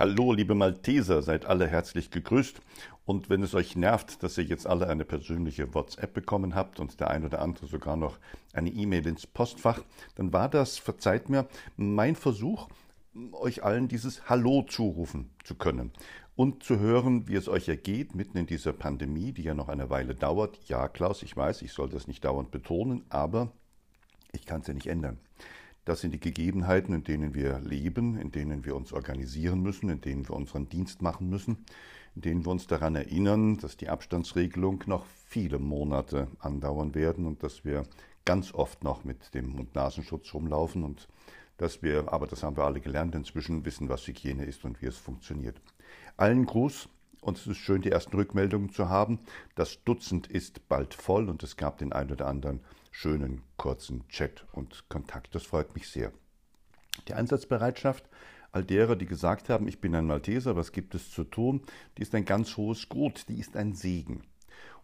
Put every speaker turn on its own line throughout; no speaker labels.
Hallo, liebe Malteser, seid alle herzlich gegrüßt. Und wenn es euch nervt, dass ihr jetzt alle eine persönliche WhatsApp bekommen habt und der ein oder andere sogar noch eine E-Mail ins Postfach, dann war das, verzeiht mir, mein Versuch, euch allen dieses Hallo zurufen zu können und zu hören, wie es euch ergeht mitten in dieser Pandemie, die ja noch eine Weile dauert. Ja, Klaus, ich weiß, ich soll das nicht dauernd betonen, aber ich kann es ja nicht ändern. Das sind die Gegebenheiten, in denen wir leben, in denen wir uns organisieren müssen, in denen wir unseren Dienst machen müssen, in denen wir uns daran erinnern, dass die Abstandsregelung noch viele Monate andauern werden und dass wir ganz oft noch mit dem Mund-Nasenschutz rumlaufen und dass wir, aber das haben wir alle gelernt, inzwischen wissen, was Hygiene ist und wie es funktioniert. Allen Gruß und es ist schön, die ersten Rückmeldungen zu haben. Das Dutzend ist bald voll und es gab den einen oder anderen schönen kurzen Chat und Kontakt. Das freut mich sehr. Die Einsatzbereitschaft all derer, die gesagt haben, ich bin ein Malteser, was gibt es zu tun, die ist ein ganz hohes Gut, die ist ein Segen.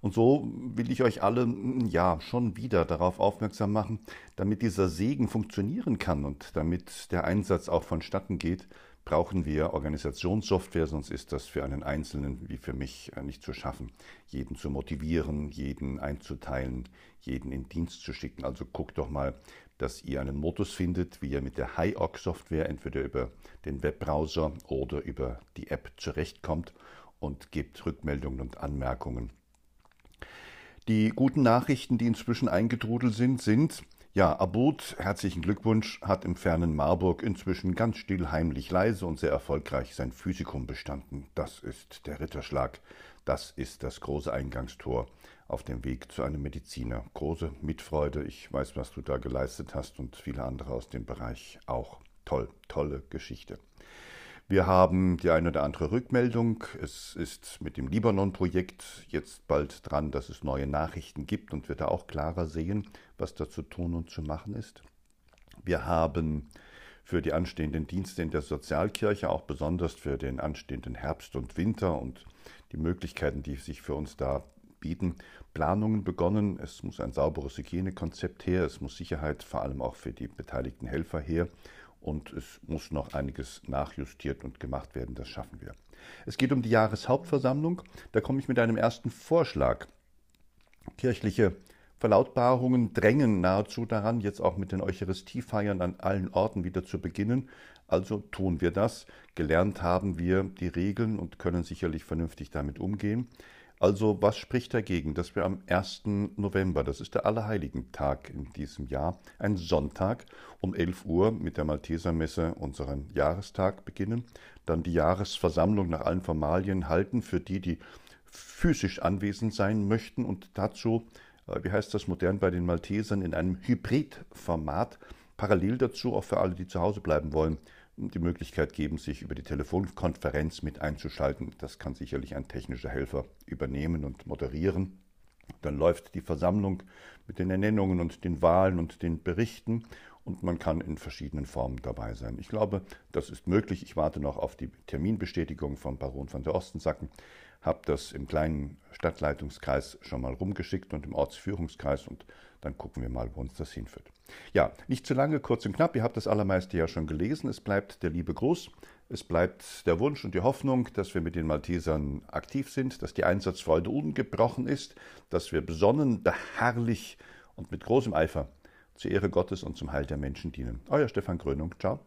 Und so will ich euch alle ja schon wieder darauf aufmerksam machen, damit dieser Segen funktionieren kann und damit der Einsatz auch vonstatten geht, brauchen wir Organisationssoftware, sonst ist das für einen Einzelnen wie für mich äh, nicht zu schaffen, jeden zu motivieren, jeden einzuteilen, jeden in Dienst zu schicken. Also guckt doch mal, dass ihr einen Modus findet, wie ihr mit der HiOC-Software entweder über den Webbrowser oder über die App zurechtkommt und gebt Rückmeldungen und Anmerkungen. Die guten Nachrichten, die inzwischen eingetrudelt sind, sind, ja, Abud, herzlichen Glückwunsch, hat im fernen Marburg inzwischen ganz still, heimlich, leise und sehr erfolgreich sein Physikum bestanden. Das ist der Ritterschlag. Das ist das große Eingangstor auf dem Weg zu einem Mediziner. Große Mitfreude. Ich weiß, was du da geleistet hast und viele andere aus dem Bereich auch. Toll, tolle Geschichte. Wir haben die eine oder andere Rückmeldung. Es ist mit dem Libanon-Projekt jetzt bald dran, dass es neue Nachrichten gibt und wir da auch klarer sehen, was da zu tun und zu machen ist. Wir haben für die anstehenden Dienste in der Sozialkirche, auch besonders für den anstehenden Herbst und Winter und die Möglichkeiten, die sich für uns da bieten, Planungen begonnen. Es muss ein sauberes Hygienekonzept her, es muss Sicherheit vor allem auch für die beteiligten Helfer her und es muss noch einiges nachjustiert und gemacht werden. Das schaffen wir. Es geht um die Jahreshauptversammlung. Da komme ich mit einem ersten Vorschlag. Kirchliche Verlautbarungen drängen nahezu daran, jetzt auch mit den Eucharistiefeiern an allen Orten wieder zu beginnen. Also tun wir das. Gelernt haben wir die Regeln und können sicherlich vernünftig damit umgehen. Also was spricht dagegen, dass wir am 1. November, das ist der Allerheiligentag in diesem Jahr, ein Sonntag um 11 Uhr mit der Maltesermesse unseren Jahrestag beginnen, dann die Jahresversammlung nach allen Formalien halten für die, die physisch anwesend sein möchten und dazu, äh, wie heißt das modern bei den Maltesern, in einem Hybridformat, parallel dazu auch für alle, die zu Hause bleiben wollen, die Möglichkeit geben, sich über die Telefonkonferenz mit einzuschalten. Das kann sicherlich ein technischer Helfer übernehmen und moderieren. Dann läuft die Versammlung mit den Ernennungen und den Wahlen und den Berichten und man kann in verschiedenen Formen dabei sein. Ich glaube, das ist möglich. Ich warte noch auf die Terminbestätigung von Baron van der Ostensacken, habe das im kleinen Stadtleitungskreis schon mal rumgeschickt und im Ortsführungskreis und dann gucken wir mal, wo uns das hinführt. Ja, nicht zu lange, kurz und knapp. Ihr habt das allermeiste ja schon gelesen. Es bleibt der liebe Gruß. Es bleibt der Wunsch und die Hoffnung, dass wir mit den Maltesern aktiv sind, dass die Einsatzfreude ungebrochen ist, dass wir besonnen, beharrlich und mit großem Eifer zur Ehre Gottes und zum Heil der Menschen dienen. Euer Stefan Grönung. Ciao.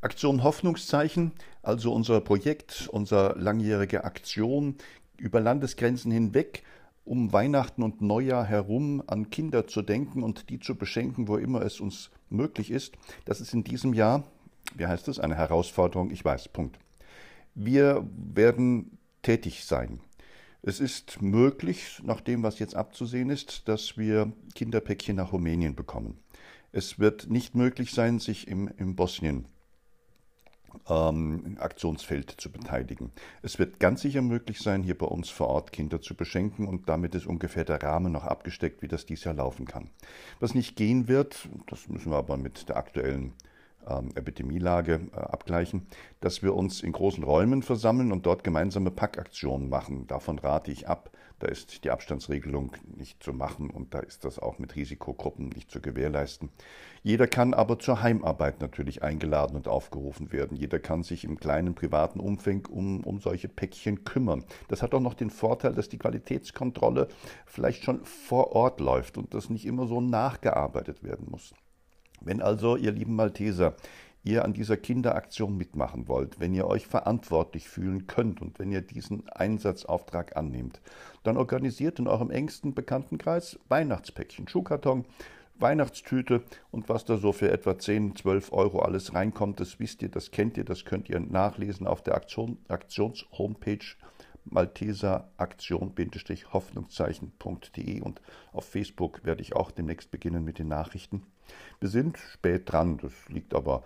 Aktion Hoffnungszeichen, also unser Projekt, unsere langjährige Aktion über Landesgrenzen hinweg, um Weihnachten und Neujahr herum an Kinder zu denken und die zu beschenken, wo immer es uns möglich ist. Das ist in diesem Jahr, wie heißt es, eine Herausforderung, ich weiß, Punkt. Wir werden tätig sein. Es ist möglich, nach dem, was jetzt abzusehen ist, dass wir Kinderpäckchen nach Rumänien bekommen. Es wird nicht möglich sein, sich im, im Bosnien ähm, Aktionsfeld zu beteiligen. Es wird ganz sicher möglich sein, hier bei uns vor Ort Kinder zu beschenken und damit ist ungefähr der Rahmen noch abgesteckt, wie das dies Jahr laufen kann. Was nicht gehen wird, das müssen wir aber mit der aktuellen ähm, Epidemielage äh, abgleichen, dass wir uns in großen Räumen versammeln und dort gemeinsame Packaktionen machen. Davon rate ich ab. Da ist die Abstandsregelung nicht zu machen und da ist das auch mit Risikogruppen nicht zu gewährleisten. Jeder kann aber zur Heimarbeit natürlich eingeladen und aufgerufen werden. Jeder kann sich im kleinen privaten Umfang um, um solche Päckchen kümmern. Das hat auch noch den Vorteil, dass die Qualitätskontrolle vielleicht schon vor Ort läuft und das nicht immer so nachgearbeitet werden muss. Wenn also, ihr lieben Malteser, ihr an dieser Kinderaktion mitmachen wollt, wenn ihr euch verantwortlich fühlen könnt und wenn ihr diesen Einsatzauftrag annehmt, dann organisiert in eurem engsten Bekanntenkreis Weihnachtspäckchen, Schuhkarton, Weihnachtstüte und was da so für etwa 10, 12 Euro alles reinkommt, das wisst ihr, das kennt ihr, das könnt ihr nachlesen auf der Aktion, Aktions-Homepage Malteser Aktion-Hoffnungszeichen.de und auf Facebook werde ich auch demnächst beginnen mit den Nachrichten. Wir sind spät dran, das liegt aber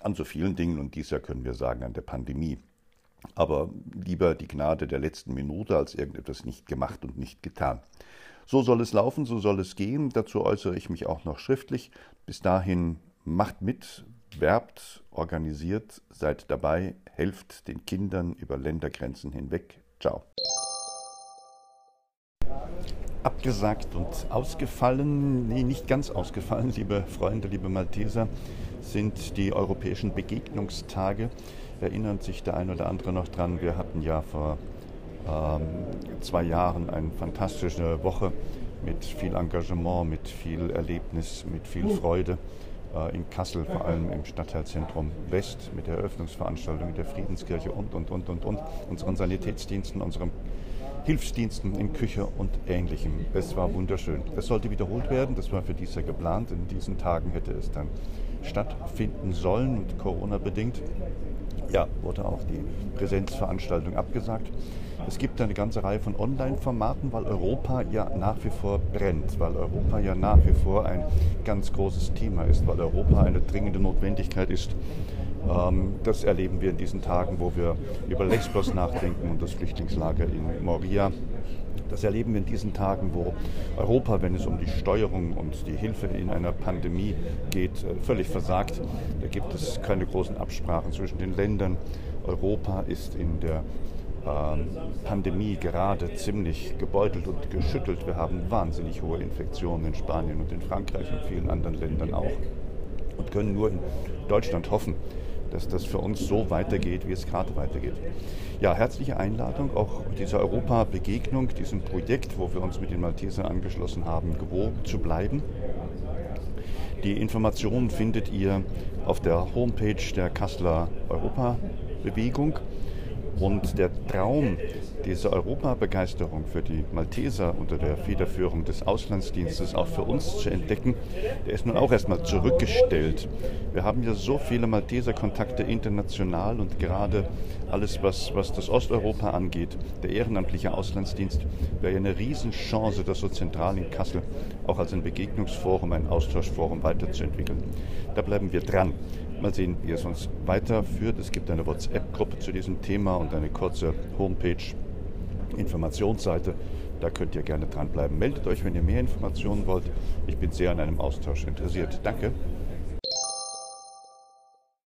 an so vielen Dingen und dies Jahr können wir sagen an der Pandemie. Aber lieber die Gnade der letzten Minute als irgendetwas nicht gemacht und nicht getan. So soll es laufen, so soll es gehen. Dazu äußere ich mich auch noch schriftlich. Bis dahin macht mit, werbt, organisiert, seid dabei, helft den Kindern über Ländergrenzen hinweg. Ciao. Abgesagt und ausgefallen, nee, nicht ganz ausgefallen, liebe Freunde, liebe Malteser, sind die europäischen Begegnungstage. Erinnert sich der ein oder andere noch dran? Wir hatten ja vor ähm, zwei Jahren eine fantastische Woche mit viel Engagement, mit viel Erlebnis, mit viel Freude äh, in Kassel, vor allem im Stadtteilzentrum West, mit der Eröffnungsveranstaltung in der Friedenskirche und, und, und, und, und, unseren Sanitätsdiensten, unserem Hilfsdiensten in Küche und Ähnlichem. Es war wunderschön. Es sollte wiederholt werden, das war für dieses Jahr geplant. In diesen Tagen hätte es dann stattfinden sollen und Corona bedingt. Ja, wurde auch die Präsenzveranstaltung abgesagt. Es gibt eine ganze Reihe von Online-Formaten, weil Europa ja nach wie vor brennt, weil Europa ja nach wie vor ein ganz großes Thema ist, weil Europa eine dringende Notwendigkeit ist. Ähm, das erleben wir in diesen Tagen, wo wir über Lesbos nachdenken und das Flüchtlingslager in Moria. Das erleben wir in diesen Tagen, wo Europa, wenn es um die Steuerung und die Hilfe in einer Pandemie geht, äh, völlig versagt. Da gibt es keine großen Absprachen zwischen den Ländern. Europa ist in der ähm, Pandemie gerade ziemlich gebeutelt und geschüttelt. Wir haben wahnsinnig hohe Infektionen in Spanien und in Frankreich und vielen anderen Ländern auch und können nur in Deutschland hoffen, dass das für uns so weitergeht, wie es gerade weitergeht. Ja, herzliche Einladung, auch dieser Europa-Begegnung, diesem Projekt, wo wir uns mit den Maltesern angeschlossen haben, gewogen zu bleiben. Die Informationen findet ihr auf der Homepage der Kasseler Europa-Bewegung. Und der Traum, diese Europabegeisterung für die Malteser unter der Federführung des Auslandsdienstes auch für uns zu entdecken, der ist nun auch erstmal zurückgestellt. Wir haben ja so viele Malteser-Kontakte international und gerade alles, was, was das Osteuropa angeht, der ehrenamtliche Auslandsdienst, wäre ja eine Riesenchance, das so zentral in Kassel auch als ein Begegnungsforum, ein Austauschforum weiterzuentwickeln. Da bleiben wir dran. Mal sehen, wie es uns weiterführt. Es gibt eine WhatsApp-Gruppe zu diesem Thema und eine kurze Homepage, Informationsseite. Da könnt ihr gerne dranbleiben. Meldet euch, wenn ihr mehr Informationen wollt. Ich bin sehr an einem Austausch interessiert. Danke.